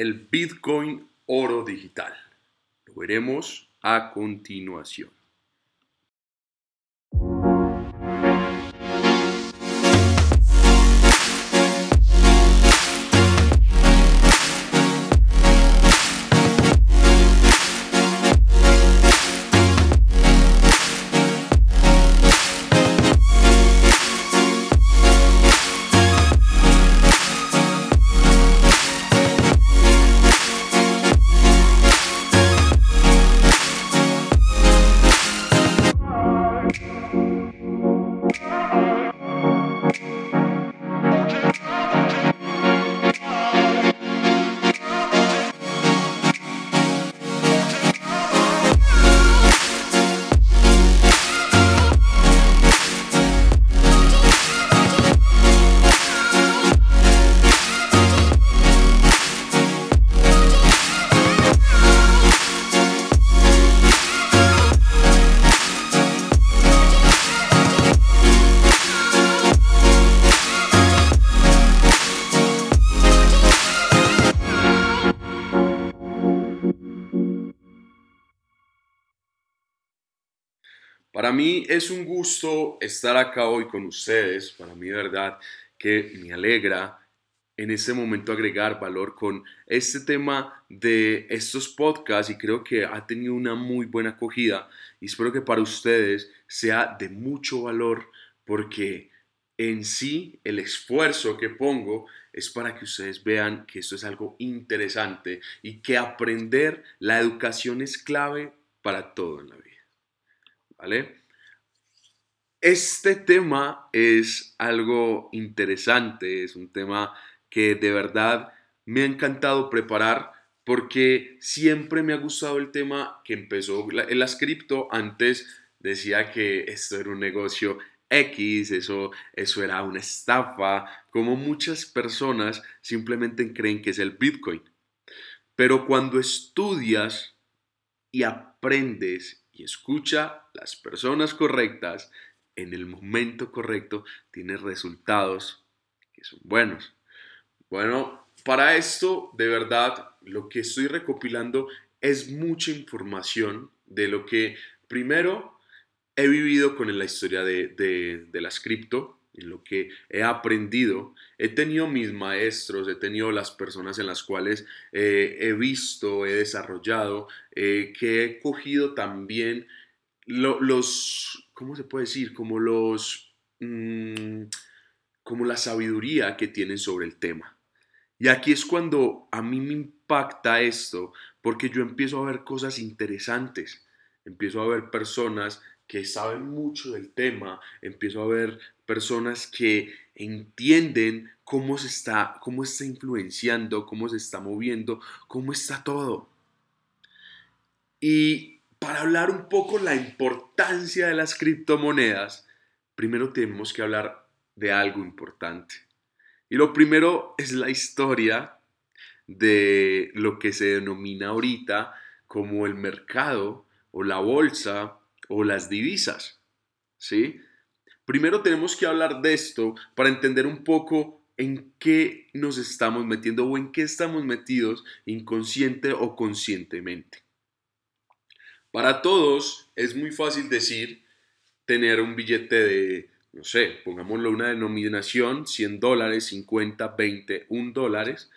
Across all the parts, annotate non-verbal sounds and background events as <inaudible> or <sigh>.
el Bitcoin oro digital. Lo veremos a continuación. Es un gusto estar acá hoy con ustedes. Para mí, de verdad, que me alegra en este momento agregar valor con este tema de estos podcasts y creo que ha tenido una muy buena acogida y espero que para ustedes sea de mucho valor porque en sí el esfuerzo que pongo es para que ustedes vean que esto es algo interesante y que aprender la educación es clave para todo en la vida. ¿vale? Este tema es algo interesante, es un tema que de verdad me ha encantado preparar porque siempre me ha gustado el tema que empezó en las cripto. Antes decía que esto era un negocio X, eso, eso era una estafa, como muchas personas simplemente creen que es el Bitcoin. Pero cuando estudias y aprendes y escucha las personas correctas en el momento correcto, tienes resultados que son buenos. Bueno, para esto, de verdad, lo que estoy recopilando es mucha información de lo que primero he vivido con la historia de, de, las cripto, en lo que he aprendido. He tenido mis maestros, he tenido las personas en las cuales eh, he visto, he desarrollado, eh, que he cogido también los, ¿cómo se puede decir? Como los, mm, como la sabiduría que tienen sobre el tema. Y aquí es cuando a mí me impacta esto, porque yo empiezo a ver cosas interesantes, empiezo a ver personas que saben mucho del tema, empiezo a ver personas que entienden cómo se está, cómo está influenciando, cómo se está moviendo, cómo está todo. Y para hablar un poco la importancia de las criptomonedas, primero tenemos que hablar de algo importante. Y lo primero es la historia de lo que se denomina ahorita como el mercado o la bolsa o las divisas. ¿Sí? Primero tenemos que hablar de esto para entender un poco en qué nos estamos metiendo o en qué estamos metidos inconsciente o conscientemente. Para todos es muy fácil decir tener un billete de, no sé, pongámoslo una denominación, 100 dólares, 50, 20, 1 dólares,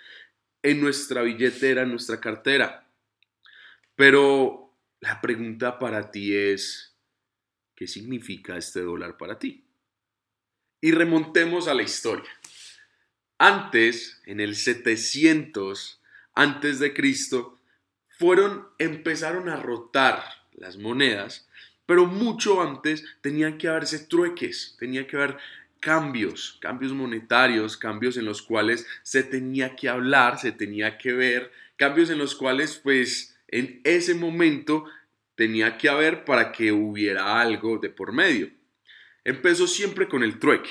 en nuestra billetera, en nuestra cartera. Pero la pregunta para ti es, ¿qué significa este dólar para ti? Y remontemos a la historia. Antes, en el 700 antes de Cristo, fueron empezaron a rotar las monedas, pero mucho antes tenían que haberse trueques, tenía que haber cambios, cambios monetarios, cambios en los cuales se tenía que hablar, se tenía que ver, cambios en los cuales pues en ese momento tenía que haber para que hubiera algo de por medio. Empezó siempre con el trueque.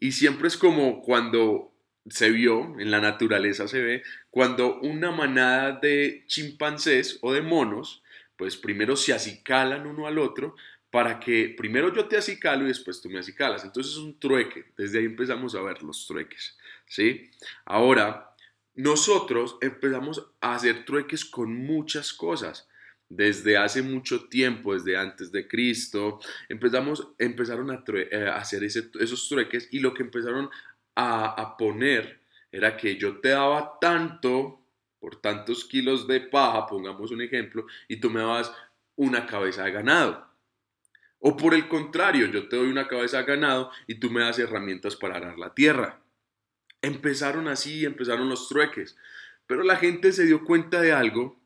Y siempre es como cuando se vio, en la naturaleza se ve, cuando una manada de chimpancés o de monos, pues primero se acicalan uno al otro para que primero yo te acicalo y después tú me acicalas. Entonces es un trueque. Desde ahí empezamos a ver los trueques. ¿sí? Ahora, nosotros empezamos a hacer trueques con muchas cosas. Desde hace mucho tiempo, desde antes de Cristo, empezamos, empezaron a, eh, hacer esos trueques y lo que empezaron a, poner era que yo te daba tanto por tantos kilos de paja, pongamos un ejemplo, y tú me dabas una cabeza de ganado. O por el contrario, yo te doy una cabeza de ganado y tú me das herramientas para arar la tierra. Empezaron así, empezaron los trueques. Pero la gente se dio cuenta de algo,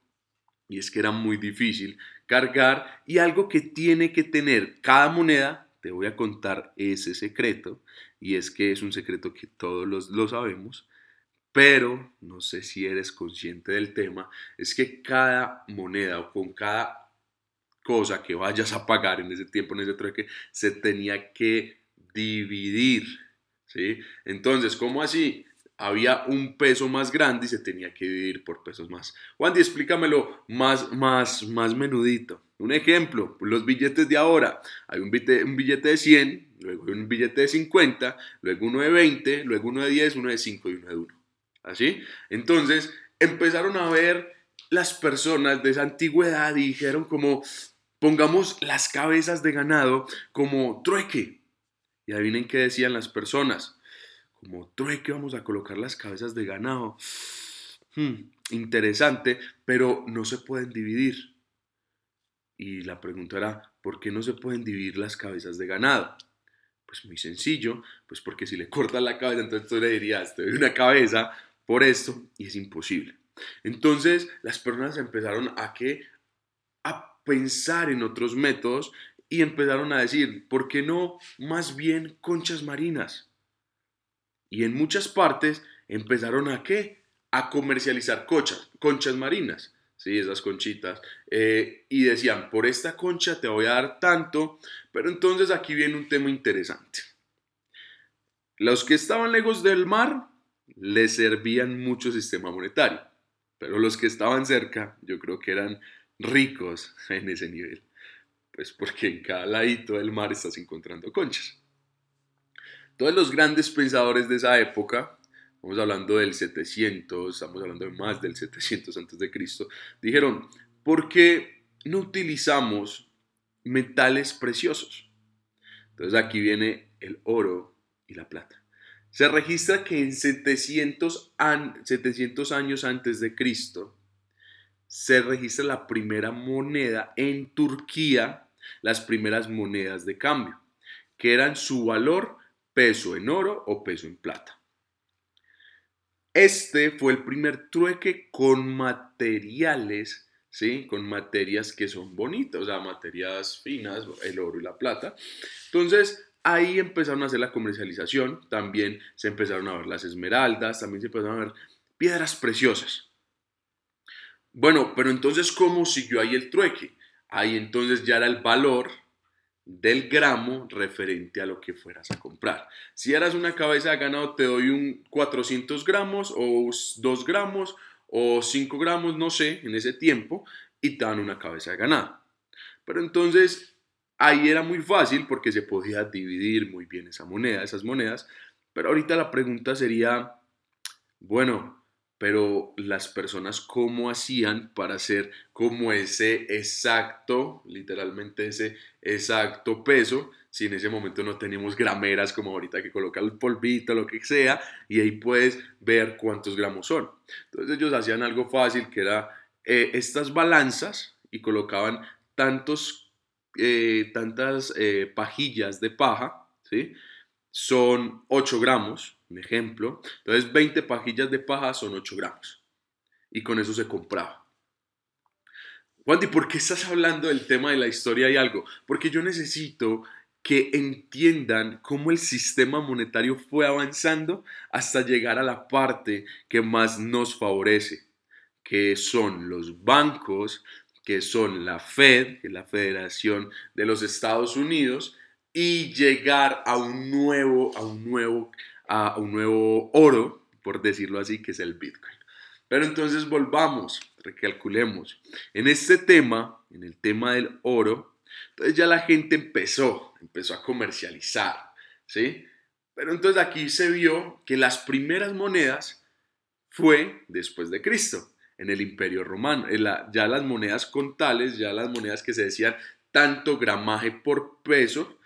y es que era muy difícil cargar, y algo que tiene que tener cada moneda, te voy a contar ese secreto, y es que es un secreto que todos los, lo sabemos, pero no sé si eres consciente del tema, es que cada moneda o con cada cosa que vayas a pagar en ese tiempo, en ese trueque, se tenía que dividir ¿sí? Entonces, ¿cómo así? Había un peso más grande y se tenía que dividir por pesos más. Wandy, explícamelo más, más, más menudito. Un ejemplo, los billetes de ahora. Hay un billete, un billete de 100, luego un billete de 50, luego uno de 20, luego uno de 10, uno de 5 y uno de 1. ¿Así? Entonces, empezaron a ver las personas de esa antigüedad y dijeron como, pongamos las cabezas de ganado como trueque. Y adivinen qué decían las personas. Como trueque vamos a colocar las cabezas de ganado. Hmm, interesante, pero no se pueden dividir. Y la pregunta era, ¿por qué no se pueden dividir las cabezas de ganado? Pues muy sencillo, pues porque si le cortas la cabeza, entonces tú le dirías, te doy una cabeza por esto, y es imposible. Entonces las personas empezaron a que a pensar en otros métodos y empezaron a decir, ¿por qué no más bien conchas marinas? Y en muchas partes empezaron a qué? A comercializar conchas, conchas marinas, ¿sí? Esas conchitas. Eh, y decían, por esta concha te voy a dar tanto, pero entonces aquí viene un tema interesante. Los que estaban lejos del mar les servían mucho sistema monetario, pero los que estaban cerca yo creo que eran ricos <laughs> en ese nivel. Pues porque en cada ladito del mar estás encontrando conchas. Todos los grandes pensadores de esa época, estamos hablando del 700, estamos hablando de más del 700 antes de Cristo, dijeron, ¿por qué no utilizamos metales preciosos? Entonces aquí viene el oro y la plata. Se registra que en 700, 700 años antes de Cristo se registra la primera moneda en Turquía las primeras monedas de cambio, que eran su valor peso en oro o peso en plata. Este fue el primer trueque con materiales, ¿sí? Con materias que son bonitas, o sea, materias finas, el oro y la plata. Entonces, ahí empezaron a hacer la comercialización, también se empezaron a ver las esmeraldas, también se empezaron a ver piedras preciosas. Bueno, pero entonces, ¿cómo siguió ahí el trueque? ahí entonces ya era el valor del gramo referente a lo que fueras a comprar. Si eras una cabeza de ganado, te doy un 400 gramos o 2 gramos o 5 gramos, no sé, en ese tiempo, y te dan una cabeza de ganado. Pero entonces ahí era muy fácil porque se podía dividir muy bien esa moneda, esas monedas. Pero ahorita la pregunta sería, bueno, pero las personas cómo hacían para hacer como ese exacto, literalmente ese exacto peso, si en ese momento no teníamos grameras como ahorita que coloca el polvito, lo que sea, y ahí puedes ver cuántos gramos son. Entonces ellos hacían algo fácil que era eh, estas balanzas y colocaban tantos, eh, tantas eh, pajillas de paja, ¿sí? Son 8 gramos, un ejemplo. Entonces 20 pajillas de paja son 8 gramos. Y con eso se compraba. Wandy, ¿por qué estás hablando del tema de la historia y algo? Porque yo necesito que entiendan cómo el sistema monetario fue avanzando hasta llegar a la parte que más nos favorece, que son los bancos, que son la Fed, que es la Federación de los Estados Unidos, y llegar a un nuevo, a un nuevo a un nuevo oro, por decirlo así, que es el Bitcoin. Pero entonces volvamos, recalculemos. En este tema, en el tema del oro, entonces ya la gente empezó, empezó a comercializar, ¿sí? Pero entonces aquí se vio que las primeras monedas fue después de Cristo, en el Imperio Romano. ya las monedas contales, ya las monedas que se decían tanto gramaje por peso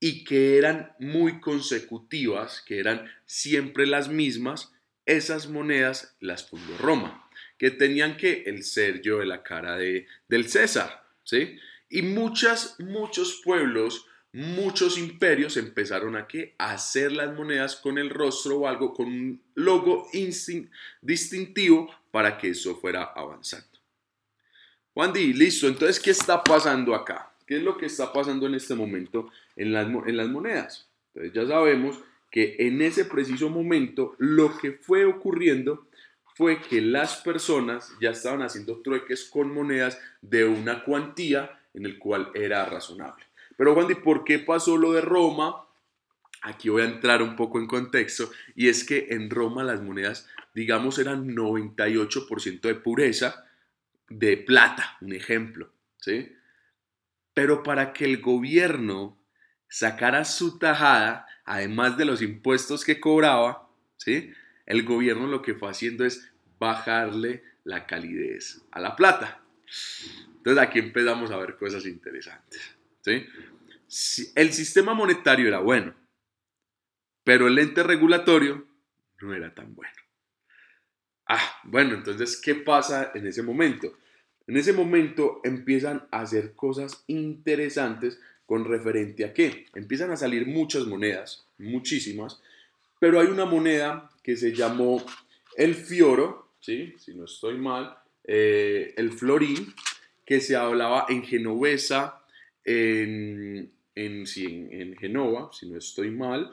y que eran muy consecutivas, que eran siempre las mismas, esas monedas las fundó Roma, que tenían que el sello de la cara de, del César, ¿sí? Y muchas, muchos pueblos, muchos imperios empezaron a, ¿qué? hacer las monedas con el rostro o algo, con un logo distintivo para que eso fuera avanzando. Juan Di, listo, entonces, ¿qué está pasando acá? ¿Qué es lo que está pasando en este momento en las, en las monedas? Entonces ya sabemos que en ese preciso momento lo que fue ocurriendo fue que las personas ya estaban haciendo trueques con monedas de una cuantía en el cual era razonable. Pero Wandy, ¿por qué pasó lo de Roma? Aquí voy a entrar un poco en contexto y es que en Roma las monedas, digamos, eran 98% de pureza de plata, un ejemplo, ¿sí? Pero para que el gobierno sacara su tajada, además de los impuestos que cobraba, ¿sí? El gobierno lo que fue haciendo es bajarle la calidez a la plata. Entonces aquí empezamos a ver cosas interesantes. ¿sí? El sistema monetario era bueno, pero el ente regulatorio no era tan bueno. Ah, bueno, entonces, ¿qué pasa en ese momento? En ese momento empiezan a hacer cosas interesantes con referente a qué. Empiezan a salir muchas monedas, muchísimas, pero hay una moneda que se llamó el fioro, si no estoy mal, eh, el florín, que se hablaba en genovesa, en, en, en, Genova, si no estoy mal,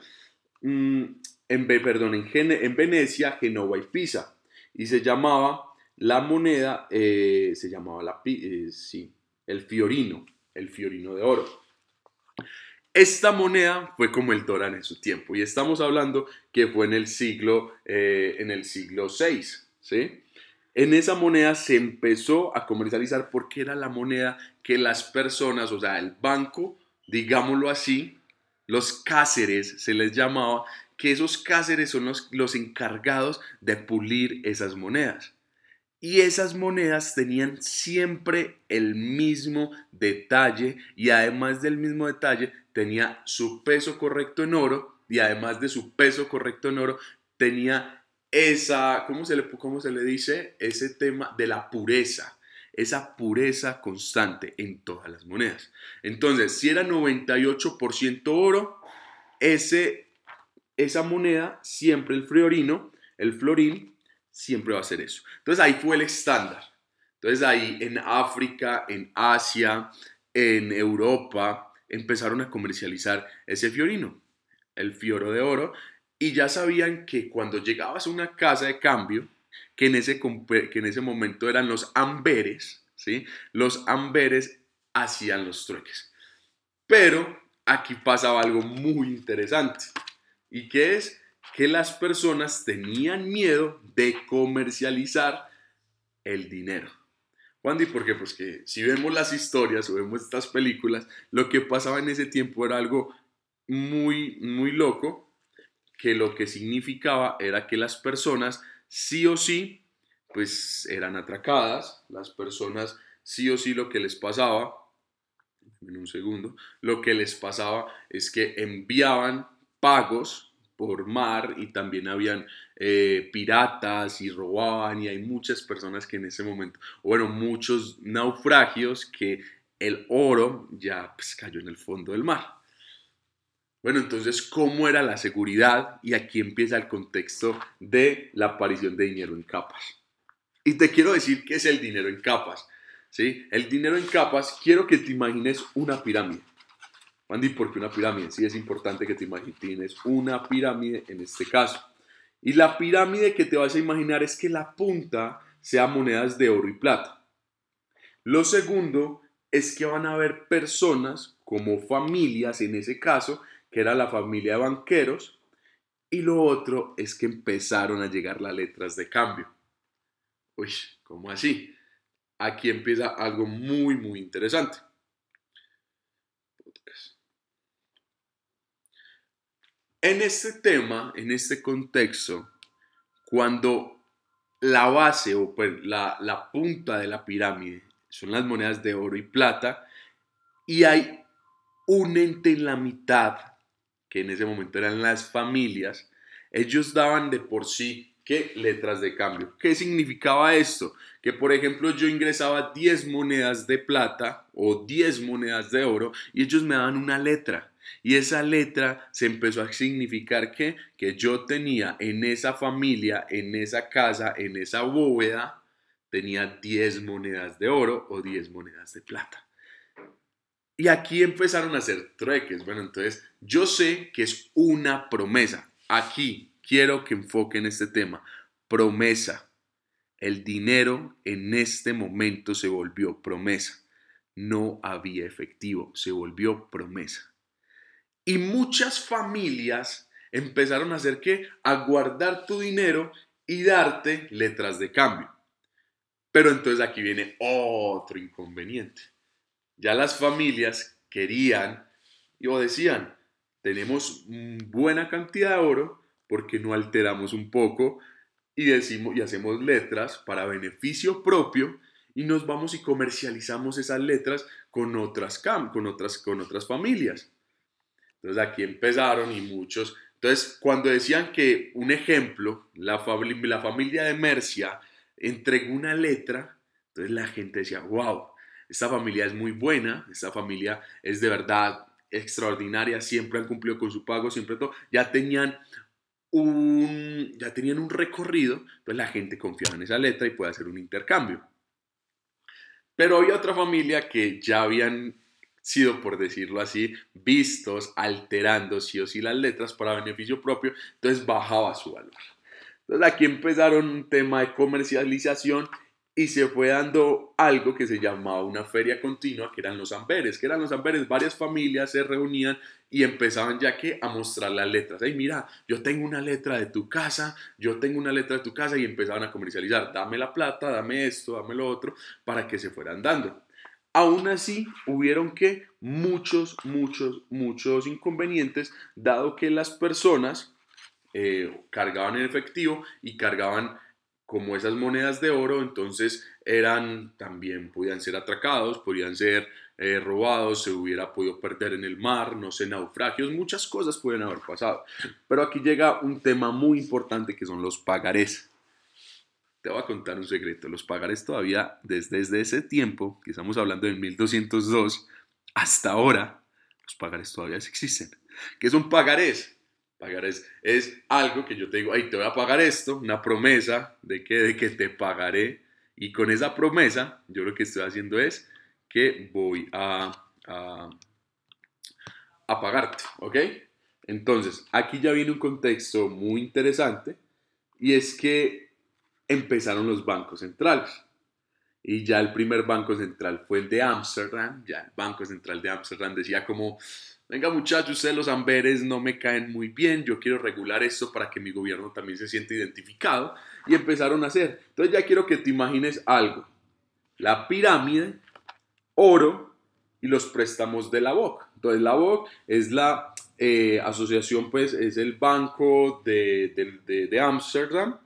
mm, en, perdón, en, en Venecia, Genova y Pisa. Y se llamaba la moneda, eh, se llamaba la, eh, sí, el fiorino, el fiorino de oro. Esta moneda fue como el Torán en su tiempo y estamos hablando que fue en el siglo, eh, en el siglo VI, ¿sí? En esa moneda se empezó a comercializar porque era la moneda que las personas, o sea, el banco, digámoslo así, los cáceres se les llamaba, que esos cáceres son los, los encargados de pulir esas monedas. Y esas monedas tenían siempre el mismo detalle y además del mismo detalle tenía su peso correcto en oro y además de su peso correcto en oro tenía esa, ¿cómo se le, cómo se le dice? Ese tema de la pureza, esa pureza constante en todas las monedas. Entonces, si era 98% oro, ese, esa moneda, siempre el florino, el florín, siempre va a ser eso. Entonces ahí fue el estándar. Entonces ahí en África, en Asia, en Europa, empezaron a comercializar ese fiorino, el fioro de oro, y ya sabían que cuando llegabas a una casa de cambio, que en ese, que en ese momento eran los amberes, ¿sí? Los amberes hacían los trueques. Pero aquí pasaba algo muy interesante, y que es que las personas tenían miedo de comercializar el dinero. ¿Cuándo y por qué? Pues que si vemos las historias o vemos estas películas, lo que pasaba en ese tiempo era algo muy, muy loco, que lo que significaba era que las personas sí o sí, pues eran atracadas, las personas sí o sí lo que les pasaba, en un segundo, lo que les pasaba es que enviaban pagos por mar y también habían eh, piratas y robaban y hay muchas personas que en ese momento, bueno, muchos naufragios que el oro ya pues, cayó en el fondo del mar. Bueno, entonces, ¿cómo era la seguridad? Y aquí empieza el contexto de la aparición de dinero en capas. Y te quiero decir qué es el dinero en capas. ¿sí? El dinero en capas, quiero que te imagines una pirámide. Andy, ¿por qué una pirámide? Sí, es importante que te imagines una pirámide en este caso. Y la pirámide que te vas a imaginar es que la punta sea monedas de oro y plata. Lo segundo es que van a haber personas como familias en ese caso que era la familia de banqueros, y lo otro es que empezaron a llegar las letras de cambio. Uy, ¿cómo así? Aquí empieza algo muy, muy interesante. En este tema, en este contexto, cuando la base o pues la, la punta de la pirámide son las monedas de oro y plata y hay un ente en la mitad, que en ese momento eran las familias, ellos daban de por sí ¿qué? letras de cambio. ¿Qué significaba esto? Que por ejemplo yo ingresaba 10 monedas de plata o 10 monedas de oro y ellos me daban una letra. Y esa letra se empezó a significar que, que yo tenía en esa familia, en esa casa, en esa bóveda, tenía 10 monedas de oro o 10 monedas de plata. Y aquí empezaron a hacer trueques. Bueno, entonces yo sé que es una promesa. Aquí quiero que enfoquen este tema. Promesa. El dinero en este momento se volvió promesa. No había efectivo, se volvió promesa. Y muchas familias empezaron a hacer que a guardar tu dinero y darte letras de cambio. Pero entonces aquí viene otro inconveniente. Ya las familias querían o decían, tenemos buena cantidad de oro porque no alteramos un poco y decimos y hacemos letras para beneficio propio y nos vamos y comercializamos esas letras con otras con otras con otras familias. Entonces aquí empezaron y muchos. Entonces cuando decían que un ejemplo, la, la familia de Mercia entregó una letra, entonces la gente decía, wow, esta familia es muy buena, esta familia es de verdad extraordinaria, siempre han cumplido con su pago, siempre todo, ya tenían un, ya tenían un recorrido, entonces la gente confiaba en esa letra y puede hacer un intercambio. Pero había otra familia que ya habían sido, por decirlo así, vistos alterando sí o sí las letras para beneficio propio, entonces bajaba su valor. Entonces aquí empezaron un tema de comercialización y se fue dando algo que se llamaba una feria continua, que eran los amberes, que eran los amberes, varias familias se reunían y empezaban ya que a mostrar las letras. Ay, mira, yo tengo una letra de tu casa, yo tengo una letra de tu casa y empezaban a comercializar, dame la plata, dame esto, dame lo otro, para que se fueran dando. Aún así, hubieron que muchos, muchos, muchos inconvenientes, dado que las personas eh, cargaban en efectivo y cargaban como esas monedas de oro, entonces eran también, podían ser atracados, podían ser eh, robados, se hubiera podido perder en el mar, no sé, naufragios, muchas cosas pueden haber pasado. Pero aquí llega un tema muy importante que son los pagarés. Te voy a contar un secreto, los pagarés todavía desde, desde ese tiempo, que estamos hablando del 1202, hasta ahora, los pagarés todavía existen. ¿Qué son pagarés? Pagar es, algo que yo te digo, ay, te voy a pagar esto, una promesa de que, de que te pagaré. Y con esa promesa, yo lo que estoy haciendo es que voy a, a, a pagarte, ¿ok? Entonces, aquí ya viene un contexto muy interesante y es que empezaron los bancos centrales. Y ya el primer banco central fue el de Ámsterdam, ya el Banco Central de Ámsterdam decía como, venga muchachos, ustedes los amberes no me caen muy bien, yo quiero regular esto para que mi gobierno también se sienta identificado. Y empezaron a hacer. Entonces ya quiero que te imagines algo. La pirámide, oro y los préstamos de la BOC. Entonces la BOC es la eh, asociación, pues es el banco de Ámsterdam,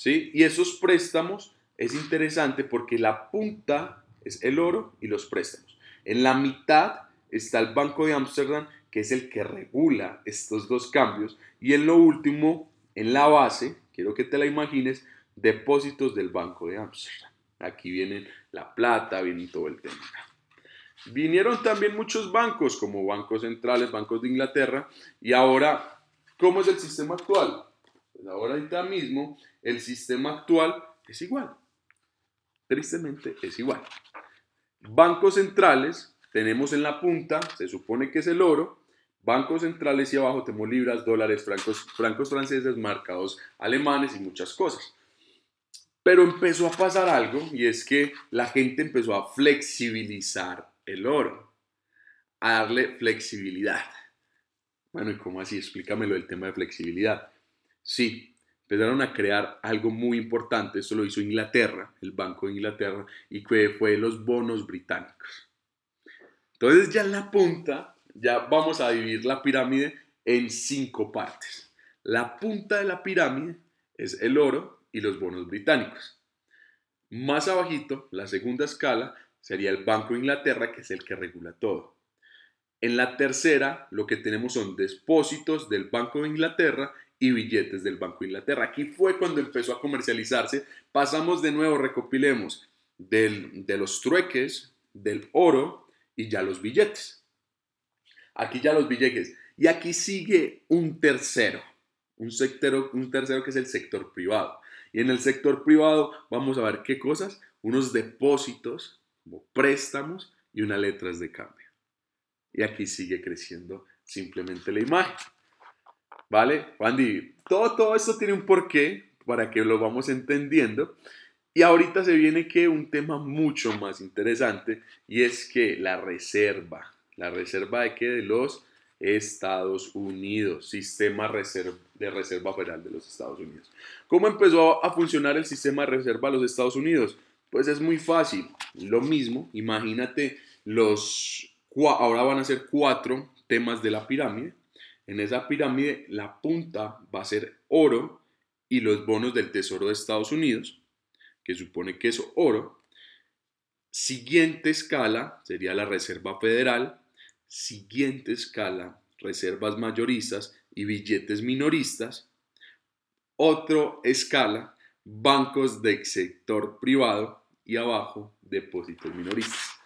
¿sí? Y esos préstamos es interesante porque la punta es el oro y los préstamos. En la mitad está el Banco de Ámsterdam, que es el que regula estos dos cambios. Y en lo último, en la base, quiero que te la imagines, depósitos del Banco de Ámsterdam. Aquí vienen la plata, viene todo el tema. Vinieron también muchos bancos, como bancos centrales, bancos de Inglaterra, y ahora, ¿cómo es el sistema actual? Pues ahorita mismo, el sistema actual es igual. Tristemente es igual. Bancos centrales tenemos en la punta, se supone que es el oro, bancos centrales y abajo tenemos libras, dólares, francos, francos franceses, marcados alemanes y muchas cosas. Pero empezó a pasar algo y es que la gente empezó a flexibilizar el oro, a darle flexibilidad. Bueno, ¿y cómo así? Explícamelo el tema de flexibilidad. Sí, empezaron a crear algo muy importante, esto lo hizo Inglaterra, el Banco de Inglaterra, y fue los bonos británicos. Entonces ya en la punta, ya vamos a dividir la pirámide en cinco partes. La punta de la pirámide es el oro y los bonos británicos. Más abajito, la segunda escala, sería el Banco de Inglaterra, que es el que regula todo. En la tercera, lo que tenemos son depósitos del Banco de Inglaterra y billetes del Banco de Inglaterra. Aquí fue cuando empezó a comercializarse. Pasamos de nuevo, recopilemos, de los trueques, del oro y ya los billetes. Aquí ya los billetes. Y aquí sigue un tercero, un, sector, un tercero que es el sector privado. Y en el sector privado vamos a ver qué cosas, unos depósitos como préstamos y unas letras de cambio. Y aquí sigue creciendo simplemente la imagen. ¿Vale? Wandy, todo, todo esto tiene un porqué para que lo vamos entendiendo. Y ahorita se viene que un tema mucho más interesante y es que la reserva, la reserva de que de los Estados Unidos, sistema de reserva federal de los Estados Unidos. ¿Cómo empezó a funcionar el sistema de reserva de los Estados Unidos? Pues es muy fácil, lo mismo, imagínate los, ahora van a ser cuatro temas de la pirámide. En esa pirámide la punta va a ser oro y los bonos del Tesoro de Estados Unidos que supone que es oro. Siguiente escala sería la Reserva Federal. Siguiente escala, reservas mayoristas y billetes minoristas. Otro escala, bancos del sector privado y abajo, depósitos minoristas.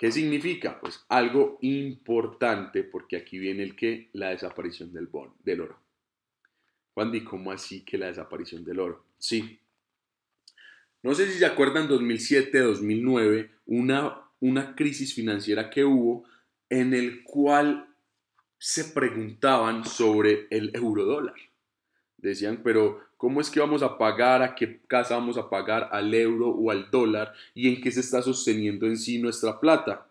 ¿Qué significa? Pues algo importante porque aquí viene el que la desaparición del, bon, del oro. Juan, ¿y cómo así que la desaparición del oro? Sí, no sé si se acuerdan 2007-2009, una, una crisis financiera que hubo en el cual se preguntaban sobre el euro dólar. Decían, pero ¿cómo es que vamos a pagar? ¿A qué casa vamos a pagar? ¿Al euro o al dólar? ¿Y en qué se está sosteniendo en sí nuestra plata?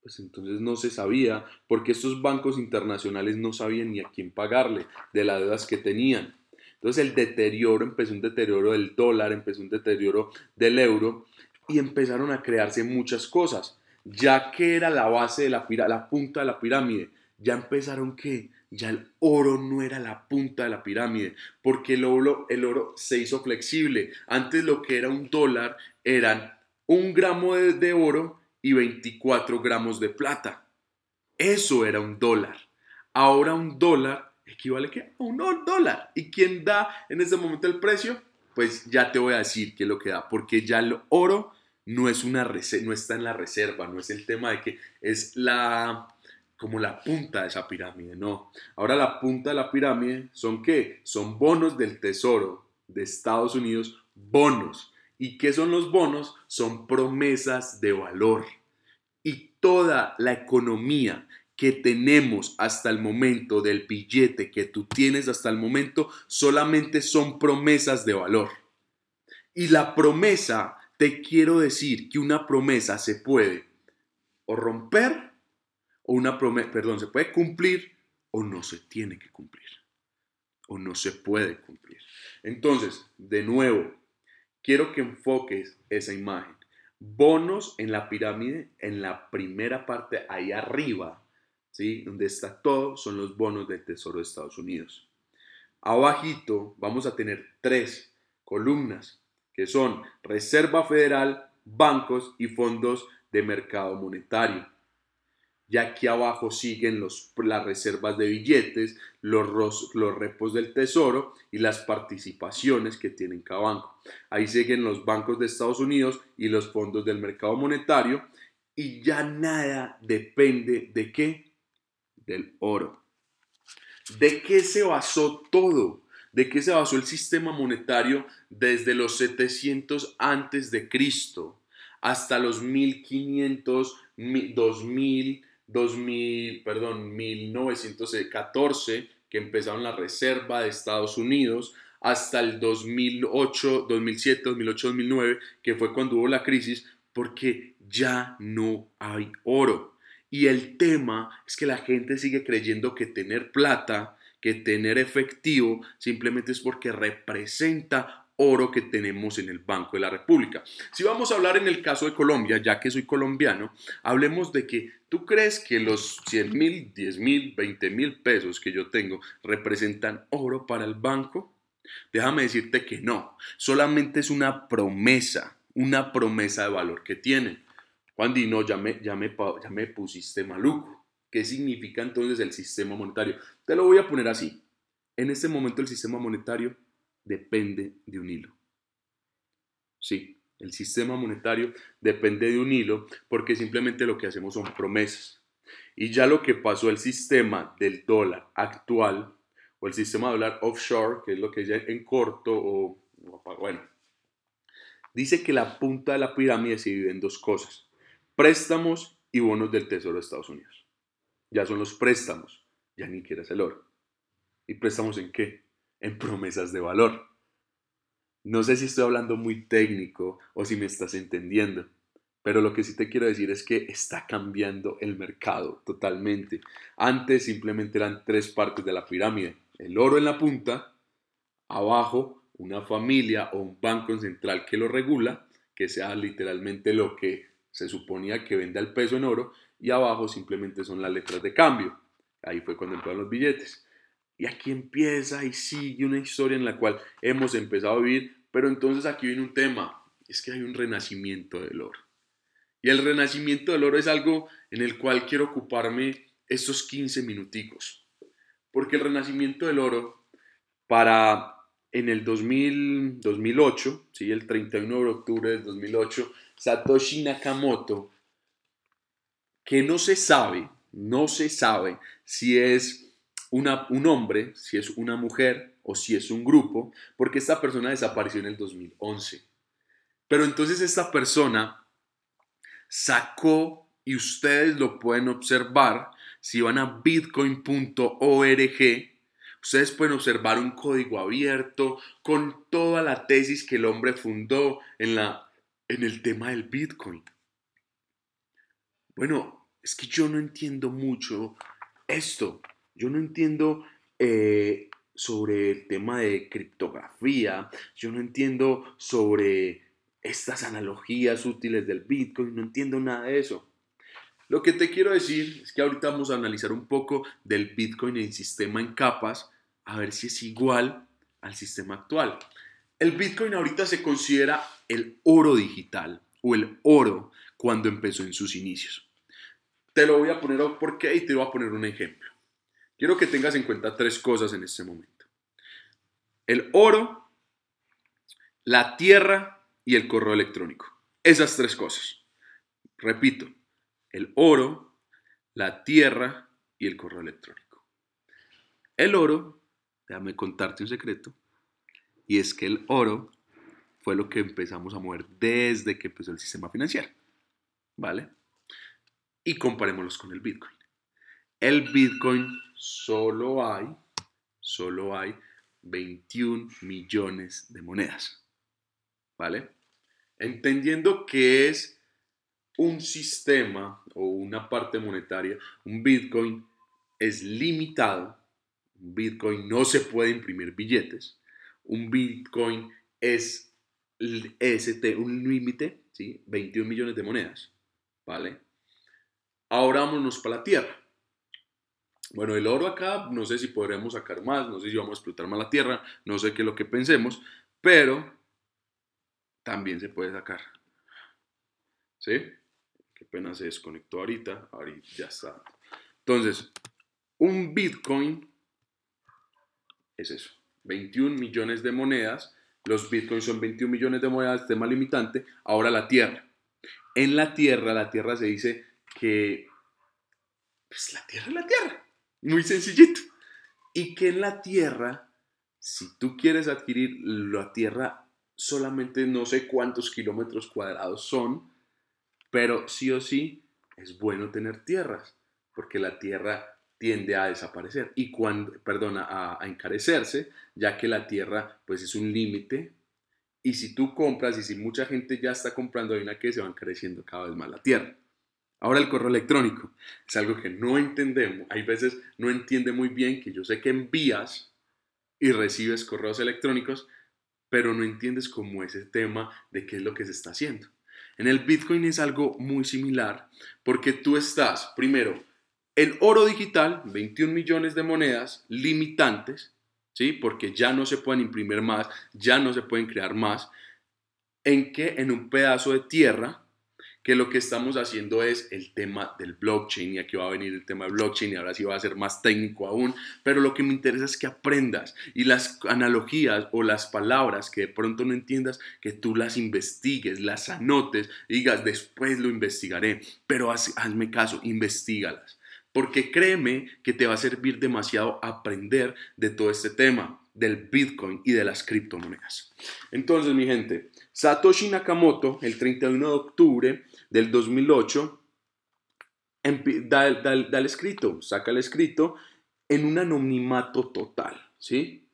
Pues entonces no se sabía, porque estos bancos internacionales no sabían ni a quién pagarle de las deudas que tenían. Entonces el deterioro, empezó un deterioro del dólar, empezó un deterioro del euro y empezaron a crearse muchas cosas. Ya que era la base de la, la punta de la pirámide, ya empezaron que ya el oro no era la punta de la pirámide, porque el oro, el oro se hizo flexible. Antes lo que era un dólar eran un gramo de, oro y 24 gramos de plata. Eso era un dólar. Ahora un dólar equivale a un dólar. ¿Y quién da en ese momento el precio? Pues ya te voy a decir qué es lo que da, porque ya el oro no es una no está en la reserva, no es el tema de que es la como la punta de esa pirámide, no. Ahora la punta de la pirámide son qué? Son bonos del Tesoro de Estados Unidos, bonos. ¿Y qué son los bonos? Son promesas de valor. Y toda la economía que tenemos hasta el momento, del billete que tú tienes hasta el momento, solamente son promesas de valor. Y la promesa, te quiero decir que una promesa se puede o romper, o una promesa, perdón, se puede cumplir o no se tiene que cumplir. O no se puede cumplir. Entonces, de nuevo, quiero que enfoques esa imagen. Bonos en la pirámide, en la primera parte, ahí arriba, donde está todo, son los bonos del Tesoro de Estados Unidos. Abajito vamos a tener tres columnas, que son Reserva Federal, bancos y fondos de mercado monetario. Y aquí abajo siguen los, las reservas de billetes, los, los repos del tesoro y las participaciones que tienen cada banco. Ahí siguen los bancos de Estados Unidos y los fondos del mercado monetario. Y ya nada depende de qué? del oro. ¿De qué se basó todo? ¿De qué se basó el sistema monetario desde los 700 antes de Cristo hasta los 1500, 2000, 2000, perdón, 1914 que empezaron la Reserva de Estados Unidos hasta el 2008, 2007, 2008, 2009 que fue cuando hubo la crisis porque ya no hay oro. Y el tema es que la gente sigue creyendo que tener plata, que tener efectivo, simplemente es porque representa oro que tenemos en el Banco de la República. Si vamos a hablar en el caso de Colombia, ya que soy colombiano, hablemos de que tú crees que los 100 mil, 10 mil, 20 mil pesos que yo tengo representan oro para el banco. Déjame decirte que no, solamente es una promesa, una promesa de valor que tiene. Juan Dino, ya me, ya, me, ya me pusiste maluco. ¿Qué significa entonces el sistema monetario? Te lo voy a poner así. En este momento el sistema monetario depende de un hilo. Sí, el sistema monetario depende de un hilo porque simplemente lo que hacemos son promesas. Y ya lo que pasó el sistema del dólar actual o el sistema dólar offshore, que es lo que es en corto o bueno, dice que la punta de la pirámide se divide en dos cosas, préstamos y bonos del Tesoro de Estados Unidos. Ya son los préstamos, ya ni quieras el oro. ¿Y préstamos en qué? En promesas de valor. No sé si estoy hablando muy técnico o si me estás entendiendo, pero lo que sí te quiero decir es que está cambiando el mercado totalmente. Antes simplemente eran tres partes de la pirámide. El oro en la punta, abajo una familia o un banco central que lo regula, que sea literalmente lo que se suponía que vende el peso en oro, y abajo simplemente son las letras de cambio. Ahí fue cuando empezaron los billetes. Y aquí empieza y sigue una historia en la cual hemos empezado a vivir pero entonces aquí viene un tema, es que hay un renacimiento del oro. Y el renacimiento del oro es algo en el cual quiero ocuparme estos 15 minuticos. Porque el renacimiento del oro, para en el 2000, 2008, ¿sí? el 31 de octubre del 2008, Satoshi Nakamoto, que no se sabe, no se sabe si es un hombre, si es una mujer, o si es un grupo, porque esta persona desapareció en el 2011. Pero entonces esta persona sacó, y ustedes lo pueden observar, si van a bitcoin.org, ustedes pueden observar un código abierto con toda la tesis que el hombre fundó en, la, en el tema del bitcoin. Bueno, es que yo no entiendo mucho esto. Yo no entiendo eh, sobre el tema de criptografía, yo no entiendo sobre estas analogías útiles del Bitcoin, no entiendo nada de eso. Lo que te quiero decir es que ahorita vamos a analizar un poco del Bitcoin en sistema en capas, a ver si es igual al sistema actual. El Bitcoin ahorita se considera el oro digital o el oro cuando empezó en sus inicios. Te lo voy a poner por qué y te voy a poner un ejemplo. Quiero que tengas en cuenta tres cosas en este momento. El oro, la tierra y el correo electrónico. Esas tres cosas. Repito, el oro, la tierra y el correo electrónico. El oro, déjame contarte un secreto, y es que el oro fue lo que empezamos a mover desde que empezó el sistema financiero. ¿Vale? Y comparémoslos con el Bitcoin. El Bitcoin solo hay, solo hay 21 millones de monedas. ¿Vale? Entendiendo que es un sistema o una parte monetaria, un Bitcoin es limitado, un Bitcoin no se puede imprimir billetes, un Bitcoin es un límite, ¿sí? 21 millones de monedas, ¿vale? Ahora vámonos para la Tierra. Bueno, el oro acá, no sé si podremos sacar más, no sé si vamos a explotar más la tierra, no sé qué es lo que pensemos, pero también se puede sacar. ¿Sí? Qué pena se desconectó ahorita, ahorita ya está. Entonces, un Bitcoin es eso, 21 millones de monedas. Los Bitcoins son 21 millones de monedas, tema limitante. Ahora la Tierra. En la Tierra, la Tierra se dice que pues la Tierra es la Tierra. Muy sencillito. Y que en la tierra, si tú quieres adquirir la tierra, solamente no sé cuántos kilómetros cuadrados son, pero sí o sí es bueno tener tierras, porque la tierra tiende a desaparecer y cuando, perdona, a, encarecerse, ya que la tierra pues es un límite y si tú compras y si mucha gente ya está comprando, hay una que se va encareciendo cada vez más la tierra. Ahora el correo electrónico es algo que no entendemos. Hay veces no entiende muy bien que yo sé que envías y recibes correos electrónicos, pero no entiendes cómo ese tema de qué es lo que se está haciendo. En el Bitcoin es algo muy similar porque tú estás, primero, el oro digital, 21 millones de monedas limitantes, ¿sí? Porque ya no se pueden imprimir más, ya no se pueden crear más. ¿En qué? En un pedazo de tierra que lo que estamos haciendo es el tema del blockchain y aquí va a venir el tema del blockchain y ahora sí va a ser más técnico aún, pero lo que me interesa es que aprendas y las analogías o las palabras que de pronto no entiendas, que tú las investigues, las anotes, digas después lo investigaré, pero hazme caso, investigalas, porque créeme que te va a servir demasiado aprender de todo este tema del Bitcoin y de las criptomonedas. Entonces, mi gente, Satoshi Nakamoto, el 31 de octubre del 2008, da, el escrito, saca el escrito en un anonimato total, ¿sí?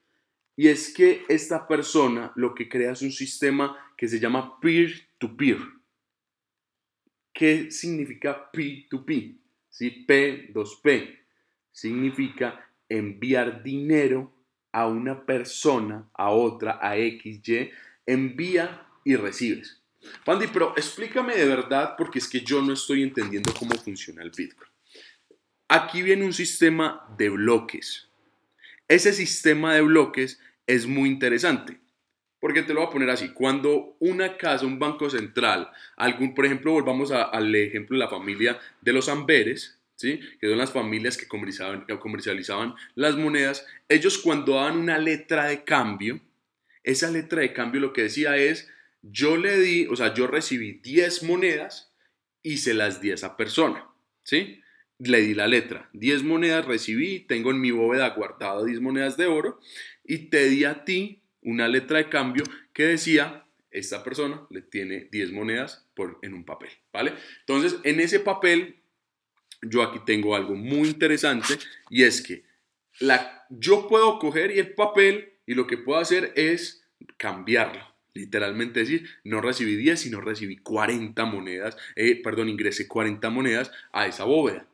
Y es que esta persona lo que crea es un sistema que se llama peer-to-peer. -peer. ¿Qué significa P2P? ¿Sí? P2P. Significa enviar dinero a una persona, a otra, a X, Y, envía y recibes. Pandy, pero explícame de verdad porque es que yo no estoy entendiendo cómo funciona el Bitcoin. Aquí viene un sistema de bloques. Ese sistema de bloques es muy interesante. Porque te lo voy a poner así. Cuando una casa, un banco central, algún, por ejemplo, volvamos al ejemplo de la familia de los Amberes, ¿sí? que son las familias que comercializaban, que comercializaban las monedas, ellos cuando daban una letra de cambio, esa letra de cambio lo que decía es, yo le di, o sea, yo recibí 10 monedas y se las di a esa persona, ¿sí? Le di la letra, 10 monedas recibí, tengo en mi bóveda guardado 10 monedas de oro y te di a ti una letra de cambio que decía, esta persona le tiene 10 monedas en un papel, ¿vale? Entonces, en ese papel yo aquí tengo algo muy interesante y es que la, yo puedo coger y el papel y lo que puedo hacer es cambiarlo. Literalmente decir, no recibí 10, sino recibí 40 monedas, eh, perdón, ingresé 40 monedas a esa bóveda.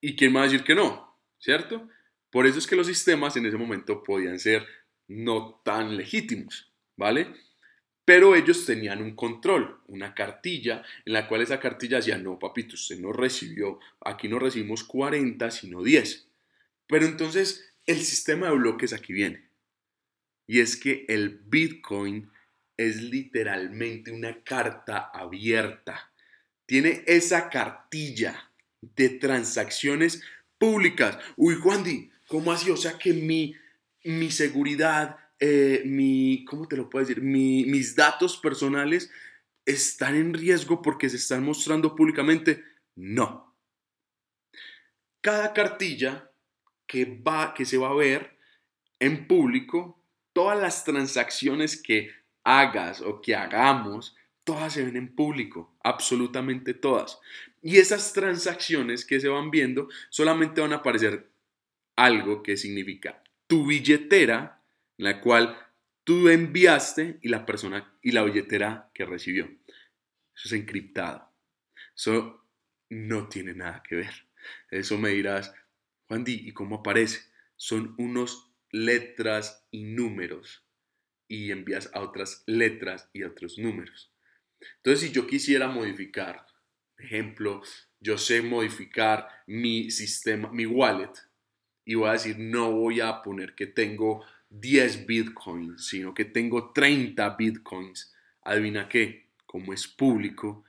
¿Y quién me va a decir que no? ¿Cierto? Por eso es que los sistemas en ese momento podían ser no tan legítimos, ¿vale? Pero ellos tenían un control, una cartilla, en la cual esa cartilla decía, no, papito, usted no recibió, aquí no recibimos 40, sino 10. Pero entonces el sistema de bloques aquí viene. Y es que el Bitcoin es literalmente una carta abierta. Tiene esa cartilla de transacciones públicas. Uy, Juan ¿cómo así? O sea que mi, mi seguridad, eh, mi, ¿cómo te lo puedo decir? mis datos personales están en riesgo porque se están mostrando públicamente. No. Cada cartilla que, va, que se va a ver en público, todas las transacciones que hagas o que hagamos, todas se ven en público, absolutamente todas. Y esas transacciones que se van viendo solamente van a aparecer algo que significa tu billetera la cual tú enviaste y la persona y la billetera que recibió. Eso es encriptado. Eso no tiene nada que ver. Eso me dirás, Juan ¿y cómo aparece? Son unos letras y números y envías a otras letras y otros números. Entonces, si yo quisiera modificar, ejemplo, yo sé modificar mi sistema, mi wallet, y voy a decir, no voy a poner que tengo 10 bitcoins, sino que tengo 30 bitcoins. Adivina qué, como es público,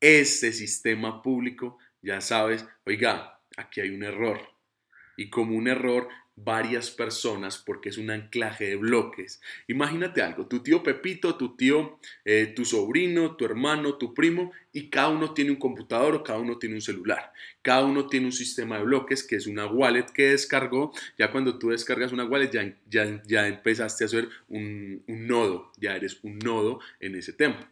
ese sistema público, ya sabes, oiga, aquí hay un error. Y como un error, varias personas porque es un anclaje de bloques. Imagínate algo, tu tío Pepito, tu tío, eh, tu sobrino, tu hermano, tu primo, y cada uno tiene un computador o cada uno tiene un celular. Cada uno tiene un sistema de bloques que es una wallet que descargó. Ya cuando tú descargas una wallet ya, ya, ya empezaste a hacer un, nodo, ya eres un nodo en ese tema.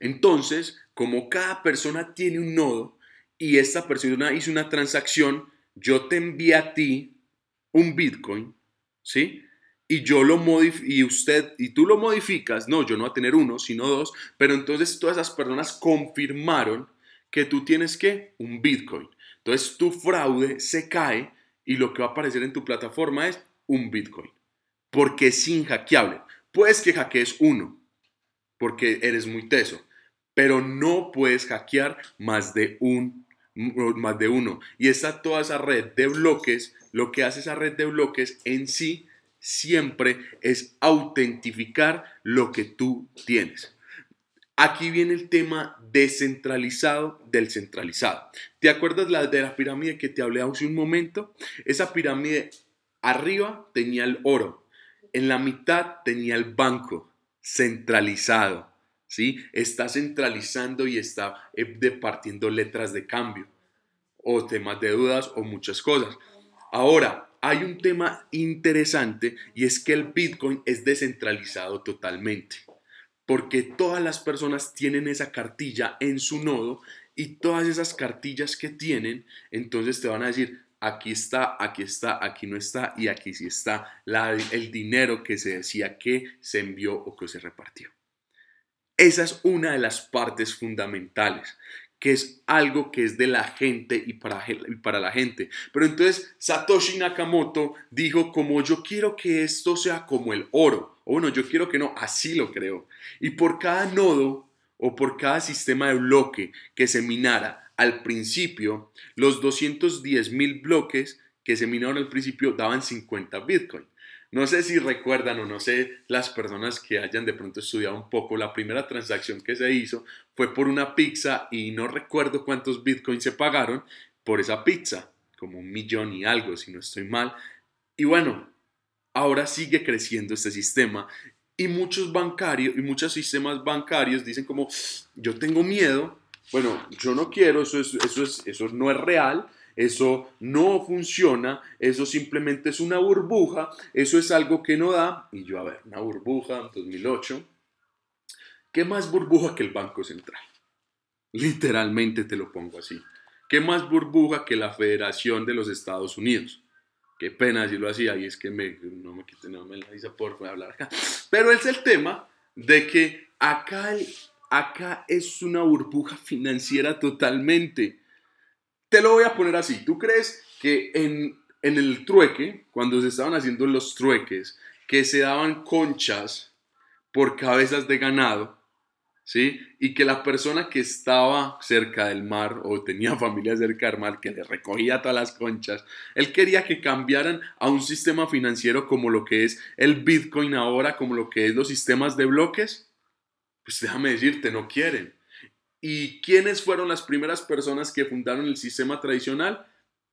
Entonces, como cada persona tiene un nodo y esta persona hizo una transacción, yo te envío a ti un Bitcoin, ¿sí? Y yo lo modifico, y usted, y tú lo modificas, no, yo no voy a tener uno, sino dos, pero entonces todas esas personas confirmaron que tú tienes que un Bitcoin. Entonces tu fraude se cae y lo que va a aparecer en tu plataforma es un Bitcoin, porque es inhackeable. Puedes que hackees uno, porque eres muy teso, pero no puedes hackear más de un más de uno. Y está toda esa red de bloques, lo que hace esa red de bloques en sí siempre es autentificar lo que tú tienes. Aquí viene el tema descentralizado del centralizado. ¿Te acuerdas la, de la pirámide que te hablé hace un momento? Esa pirámide arriba tenía el oro, en la mitad tenía el banco centralizado. ¿Sí? Está centralizando y está eh, departiendo letras de cambio o temas de dudas o muchas cosas. Ahora, hay un tema interesante y es que el Bitcoin es descentralizado totalmente, porque todas las personas tienen esa cartilla en su nodo y todas esas cartillas que tienen, entonces te van a decir, aquí está, aquí está, aquí no está y aquí sí está el dinero que se decía que se envió o que se repartió. Esa es una de las partes fundamentales, que es algo que es de la gente y para, y para la gente. Pero entonces Satoshi Nakamoto dijo, como yo quiero que esto sea como el oro, o bueno, yo quiero que no, así lo creo. Y por cada nodo o por cada sistema de bloque que se minara al principio, los 210 mil bloques que se minaron al principio daban 50 Bitcoin. No sé si recuerdan o no sé las personas que hayan de pronto estudiado un poco, la primera transacción que se hizo fue por una pizza y no recuerdo cuántos bitcoins se pagaron por esa pizza, como un millón y algo, si no estoy mal. Y bueno, ahora sigue creciendo este sistema y muchos bancarios y muchos sistemas bancarios dicen como, yo tengo miedo, bueno, yo no quiero, eso, eso, es, eso no es real, eso no funciona, eso simplemente es una burbuja, eso es algo que no da. Y yo, a ver, una burbuja en 2008. ¿Qué más burbuja que el Banco Central? Literalmente te lo pongo así. ¿Qué más burbuja que la Federación de los Estados Unidos? Qué pena si lo hacía es que me, no me quiten, no la dice por hablar acá. Pero es el tema de que acá, acá es una burbuja financiera totalmente. Te lo voy a poner así. ¿Tú crees que en, el trueque, cuando se estaban haciendo los trueques, que se daban conchas por cabezas de ganado, ¿sí? Y que la persona que estaba cerca del mar o tenía <laughs> familia cerca del mar que le recogía todas las conchas, él quería que cambiaran a un sistema financiero como lo que es el Bitcoin ahora, como lo que es los sistemas de bloques. Pues déjame decirte, no quieren. ¿Y quiénes fueron las primeras personas que fundaron el sistema tradicional?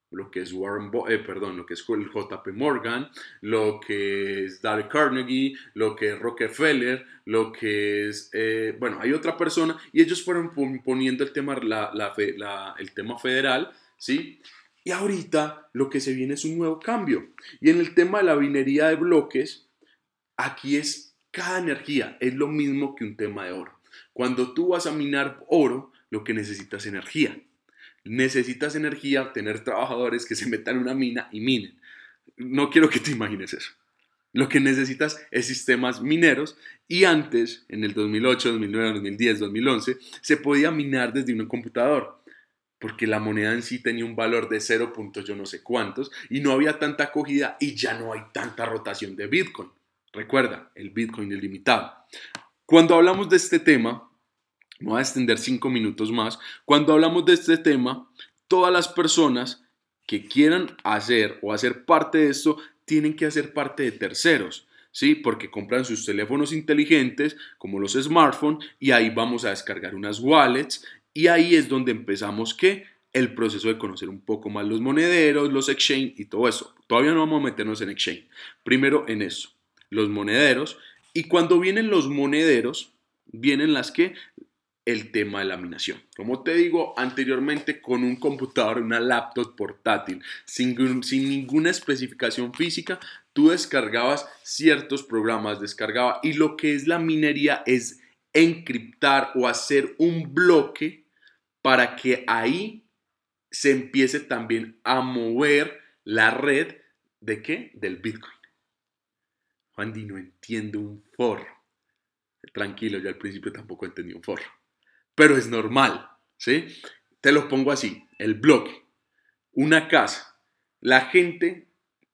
Lo que es Warren, eh, perdón, lo que es el JP Morgan, lo que es Dale Carnegie, lo que es Rockefeller, lo que es, eh, bueno, hay otra persona y ellos fueron poniendo el tema, el tema federal, ¿sí? Y ahorita lo que se viene es un nuevo cambio. Y en el tema de la minería de bloques, aquí es cada energía, es lo mismo que un tema de oro. Cuando tú vas a minar oro, lo que necesitas es energía. Necesitas energía, tener trabajadores que se metan en una mina y minen. No quiero que te imagines eso. Lo que necesitas es sistemas mineros y antes, en el 2008, 2009, 2010, 2011, se podía minar desde un computador porque la moneda en sí tenía un valor de 0. yo no sé cuántos y no había tanta acogida y ya no hay tanta rotación de Bitcoin. Recuerda, el Bitcoin es limitado. Cuando hablamos de este tema, me voy a extender cinco minutos más. Cuando hablamos de este tema, todas las personas que quieran hacer o hacer parte de esto tienen que hacer parte de terceros. ¿sí? Porque compran sus teléfonos inteligentes, como los smartphones, y ahí vamos a descargar unas wallets, y ahí es donde empezamos que el proceso de conocer un poco más los monederos, los exchange y todo eso. Todavía no vamos a meternos en exchange. Primero en eso, los monederos, y cuando vienen los monederos, vienen las que el tema de laminación. Como te digo anteriormente, con un computador, una laptop portátil, sin, sin ninguna especificación física, tú descargabas ciertos programas, descargaba, y lo que es la minería es encriptar o hacer un bloque para que ahí se empiece también a mover la red de qué? Del Bitcoin. Juan no entiendo un forro. Tranquilo, yo al principio tampoco entendí un forro pero es normal, ¿sí? Te lo pongo así, el bloque, una casa, la gente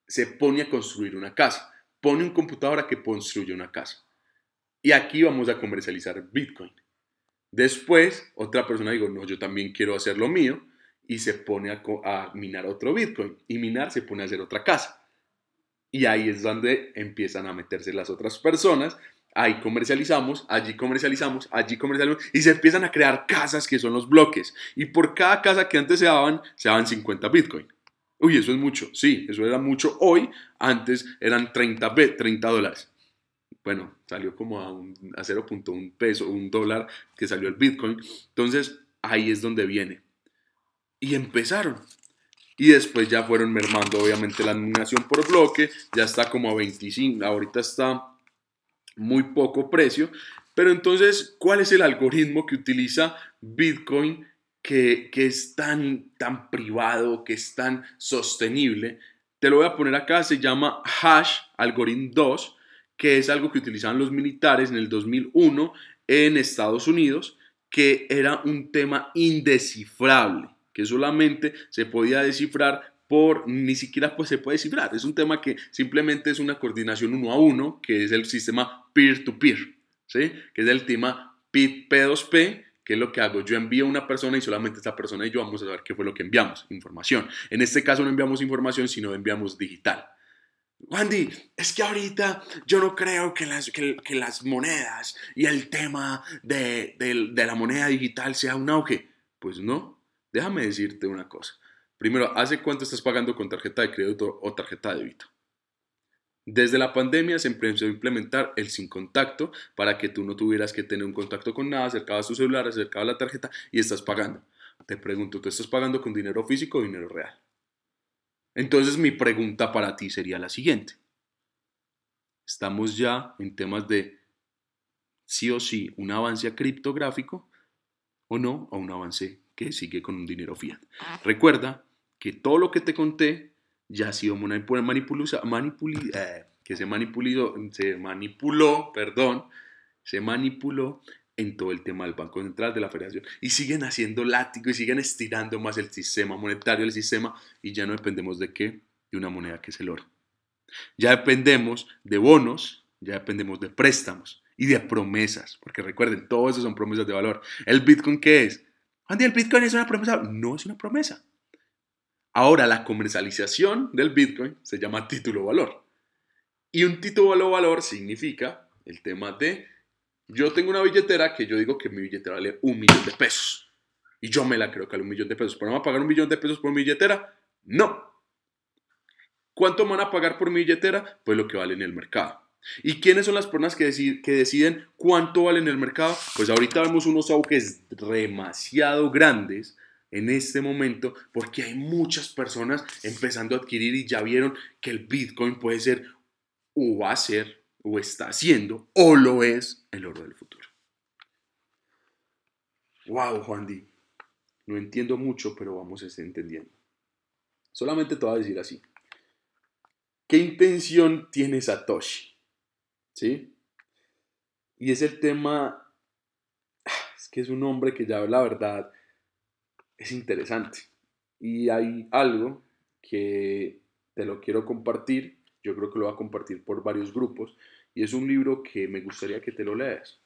se pone a construir una casa, pone un computador a que construye una casa. Y aquí vamos a comercializar Bitcoin. Después, otra persona digo, no, yo también quiero hacer lo mío. y se pone a, minar otro Bitcoin. Y minar se pone a hacer otra casa. Y ahí es donde empiezan a meterse las otras personas. Ahí comercializamos, allí comercializamos, allí comercializamos. Y se empiezan a crear casas que son los bloques. Y por cada casa que antes se daban, se daban 50 Bitcoin. Uy, eso es mucho. Sí, eso era mucho. Hoy, antes eran 30, 30 dólares. Bueno, salió como a, a 0.1 peso, un dólar que salió el Bitcoin. Entonces, ahí es donde viene. Y empezaron. Y después ya fueron mermando, obviamente, la nominación por bloque. Ya está como a 25. Ahorita está muy poco precio. Pero entonces, ¿cuál es el algoritmo que utiliza Bitcoin que, que, es tan, tan privado, que es tan sostenible? Te lo voy a poner acá, se llama Hash Algorithm 2, que es algo que utilizaban los militares en el 2001 en Estados Unidos, que era un tema indescifrable que solamente se podía descifrar por, ni siquiera pues se puede descifrar, es un tema que simplemente es una coordinación uno a uno, que es el sistema peer-to-peer, ¿sí? que es el tema P2P, que es lo que hago, yo envío a una persona y solamente esta persona y yo vamos a saber qué fue lo que enviamos, información. En este caso no enviamos información, sino enviamos digital. Wandy, es que ahorita yo no creo que las, que, las monedas y el tema de, de la moneda digital sea un auge. Pues no, Déjame decirte una cosa. Primero, ¿hace cuánto estás pagando con tarjeta de crédito o tarjeta de débito? Desde la pandemia se empezó a implementar el sin contacto para que tú no tuvieras que tener un contacto con nada, acercabas tu celular, acercabas la tarjeta y estás pagando. Te pregunto, ¿tú estás pagando con dinero físico o dinero real? Entonces mi pregunta para ti sería la siguiente. ¿Estamos ya en temas de sí o sí un avance criptográfico o no o un avance que sigue con un dinero fiat. Ah. Recuerda que todo lo que te conté ya ha sido manipulado, eh, que se manipuló, se manipuló, perdón, se manipuló en todo el tema del Banco Central de la Federación y siguen haciendo látigo y siguen estirando más el sistema monetario, el sistema y ya no dependemos de qué, de una moneda que es el oro. Ya dependemos de bonos, ya dependemos de préstamos y de promesas, porque recuerden, todo eso son promesas de valor. ¿El Bitcoin qué es? ¿el Bitcoin es una promesa? No es una promesa. Ahora, la comercialización del Bitcoin se llama título valor. Y un título valor significa el tema de, yo tengo una billetera que yo digo que mi billetera vale un millón de pesos. Y yo me la creo que vale un millón de pesos. ¿Pero van a pagar un millón de pesos por mi billetera? No. ¿Cuánto van a pagar por mi billetera? Pues lo que vale en el mercado. ¿Y quiénes son las personas que, deciden cuánto vale en el mercado? Pues ahorita vemos unos auges demasiado grandes en este momento porque hay muchas personas empezando a adquirir y ya vieron que el Bitcoin puede ser o va a ser o está haciendo o lo es el oro del futuro. Wow, Juan Di. No entiendo mucho, pero vamos a estar entendiendo. Solamente te voy a decir así. ¿Qué intención tiene Satoshi? ¿sí? Y es el tema, es que es un hombre que ya la verdad es interesante. Y hay algo que te lo quiero compartir, yo creo que lo voy a compartir por varios grupos, y es un libro que me gustaría que te lo leas.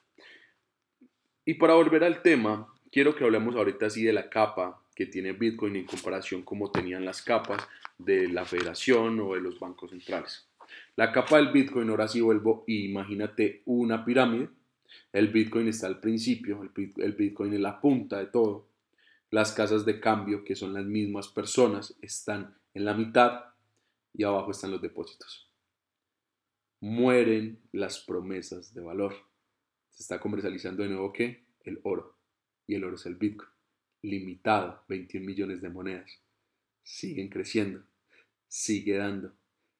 Y para volver al tema, quiero que hablemos ahorita así de la capa que tiene Bitcoin en comparación como tenían las capas de la federación o de los bancos centrales. La capa del Bitcoin, ahora sí vuelvo, imagínate una pirámide. El Bitcoin está al principio, el Bitcoin es la punta de todo. Las casas de cambio, que son las mismas personas, están en la mitad y abajo están los depósitos. Mueren las promesas de valor. Se está comercializando de nuevo qué? El oro. Y el oro es el Bitcoin. Limitado, 21 millones de monedas. Siguen creciendo. Sigue dando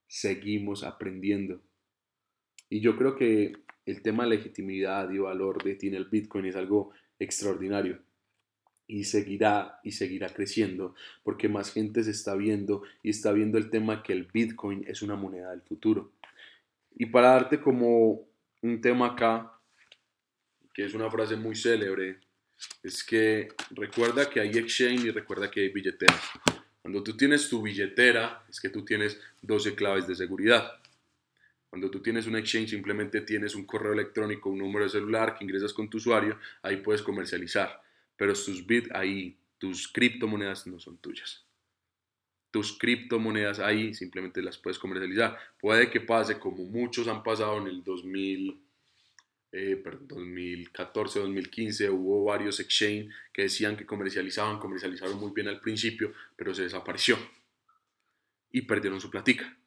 seguimos aprendiendo. Y yo creo que el tema de legitimidad y valor de tiene el Bitcoin es algo extraordinario y seguirá y seguirá creciendo porque más gente se está viendo y está viendo el tema que el Bitcoin es una moneda del futuro. Y para darte como un tema acá, que es una frase muy célebre, es que recuerda que hay exchange y recuerda que hay billeteras. Cuando tú tienes tu billetera, es que tú tienes 12 claves de seguridad. Cuando tú tienes un exchange, simplemente tienes un correo electrónico, un número de celular que ingresas con tu usuario, ahí puedes comercializar. Pero tus bits, ahí tus criptomonedas no son tuyas. Tus criptomonedas ahí simplemente las puedes comercializar. Puede que pase como muchos han pasado en el 2000, 2014, 2015, hubo varios exchange que decían que comercializaban, comercializaron muy bien al principio, pero se desapareció y perdieron su platica.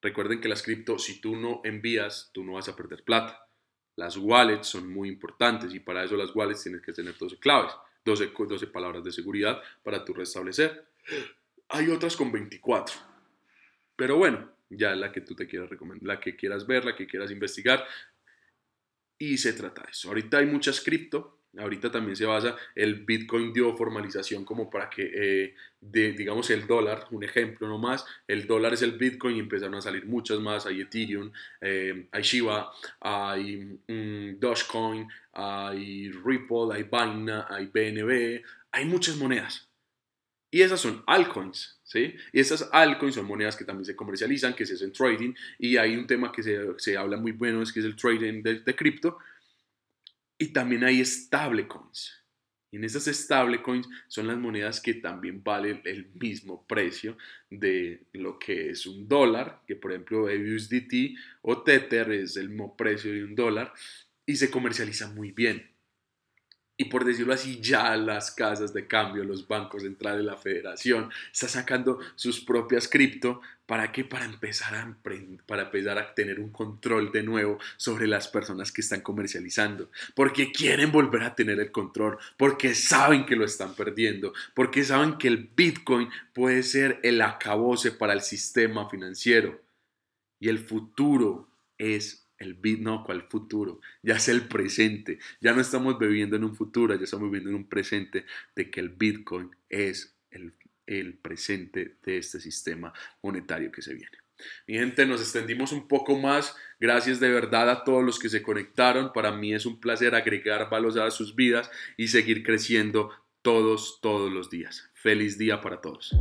Recuerden que las cripto, si tú no envías, tú no vas a perder plata. Las wallets son muy importantes y para eso las wallets tienes que tener 12 claves, 12, 12 palabras de seguridad para tu restablecer. Hay otras con 24. Pero bueno, ya la que tú te quieras recomendar, la que quieras ver, la que quieras investigar. Y se trata de eso. Ahorita hay muchas cripto, Ahorita también se basa, el Bitcoin dio formalización como para que, eh, digamos, el dólar, un ejemplo nomás, el dólar es el Bitcoin y empezaron a salir muchas más, hay Ethereum, eh, hay Shiba, hay mm, Dogecoin, hay Ripple, hay Binance, hay BNB, hay muchas monedas. Y esas son altcoins, ¿sí? Y esas altcoins son monedas que también se comercializan, que se hacen trading, y hay un tema que se, se habla muy bueno, es que es el trading de, de cripto, y también hay stablecoins. Y en esas stablecoins son las monedas que también valen el mismo precio de lo que es un dólar, que por ejemplo USDT o Tether es el mismo precio de un dólar y se comercializa muy bien. Y por decirlo así, ya las casas de cambio, los bancos centrales, la federación, está sacando sus propias cripto. ¿Para qué? Para empezar, a para empezar a tener un control de nuevo sobre las personas que están comercializando. Porque quieren volver a tener el control, porque saben que lo están perdiendo, porque saben que el Bitcoin puede ser el acabose para el sistema financiero. Y el futuro es el no, ¿cuál futuro? Ya es el presente. Ya no estamos viviendo en un futuro, ya estamos viviendo en un presente de que el Bitcoin es el, el presente de este sistema monetario que se viene. Mi gente, nos extendimos un poco más. Gracias de verdad a todos los que se conectaron. Para mí es un placer agregar valor a sus vidas y seguir creciendo todos, todos los días. Feliz día para todos.